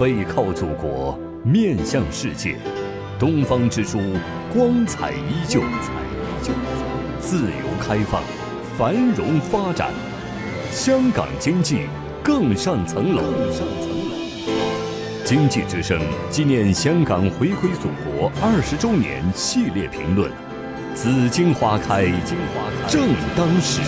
背靠祖国，面向世界，东方之珠光彩依旧，自由开放，繁荣发展，香港经济更上层楼。经济之声纪念香港回归祖国二十周年系列评论：紫荆花开正当时。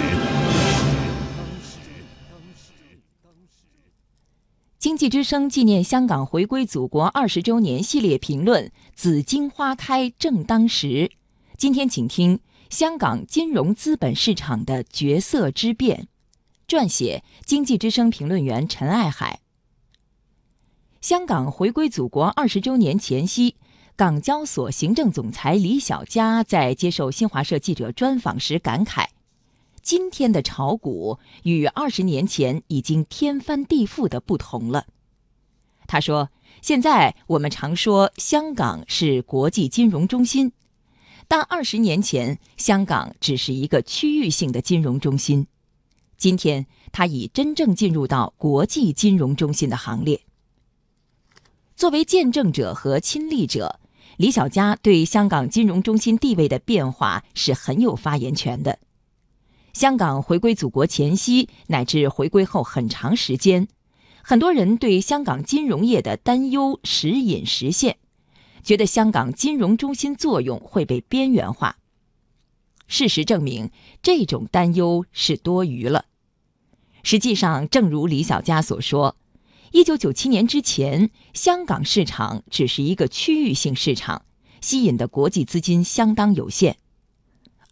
经济之声纪念香港回归祖国二十周年系列评论：紫荆花开正当时。今天请听香港金融资本市场的角色之变。撰写：经济之声评论员陈爱海。香港回归祖国二十周年前夕，港交所行政总裁李小加在接受新华社记者专访时感慨。今天的炒股与二十年前已经天翻地覆的不同了。他说：“现在我们常说香港是国际金融中心，但二十年前香港只是一个区域性的金融中心。今天，它已真正进入到国际金融中心的行列。”作为见证者和亲历者，李小加对香港金融中心地位的变化是很有发言权的。香港回归祖国前夕，乃至回归后很长时间，很多人对香港金融业的担忧时隐时现，觉得香港金融中心作用会被边缘化。事实证明，这种担忧是多余了。实际上，正如李小加所说，一九九七年之前，香港市场只是一个区域性市场，吸引的国际资金相当有限，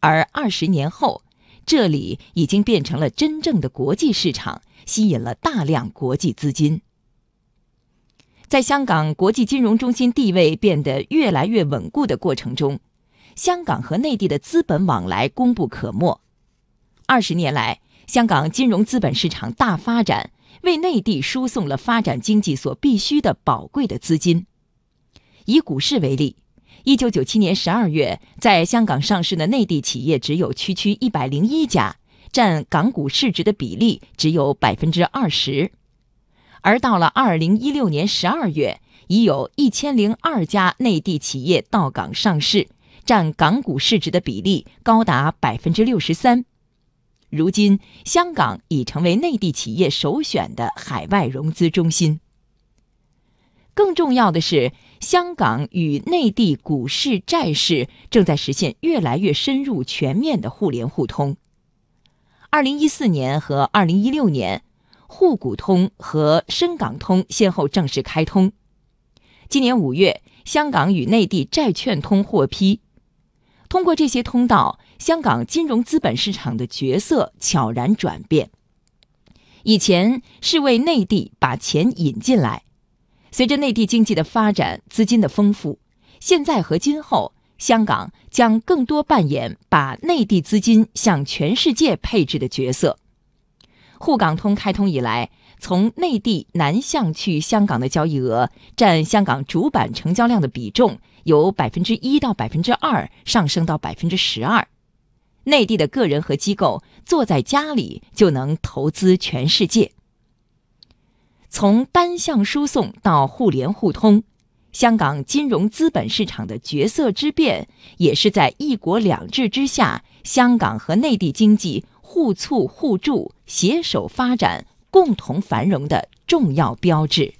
而二十年后。这里已经变成了真正的国际市场，吸引了大量国际资金。在香港国际金融中心地位变得越来越稳固的过程中，香港和内地的资本往来功不可没。二十年来，香港金融资本市场大发展，为内地输送了发展经济所必需的宝贵的资金。以股市为例。一九九七年十二月，在香港上市的内地企业只有区区一百零一家，占港股市值的比例只有百分之二十。而到了二零一六年十二月，已有一千零二家内地企业到港上市，占港股市值的比例高达百分之六十三。如今，香港已成为内地企业首选的海外融资中心。更重要的是，香港与内地股市、债市正在实现越来越深入、全面的互联互通。二零一四年和二零一六年，沪股通和深港通先后正式开通。今年五月，香港与内地债券通获批。通过这些通道，香港金融资本市场的角色悄然转变。以前是为内地把钱引进来。随着内地经济的发展、资金的丰富，现在和今后，香港将更多扮演把内地资金向全世界配置的角色。沪港通开通以来，从内地南向去香港的交易额占香港主板成交量的比重由百分之一到百分之二上升到百分之十二。内地的个人和机构坐在家里就能投资全世界。从单向输送到互联互通，香港金融资本市场的角色之变，也是在“一国两制”之下，香港和内地经济互促互助、携手发展、共同繁荣的重要标志。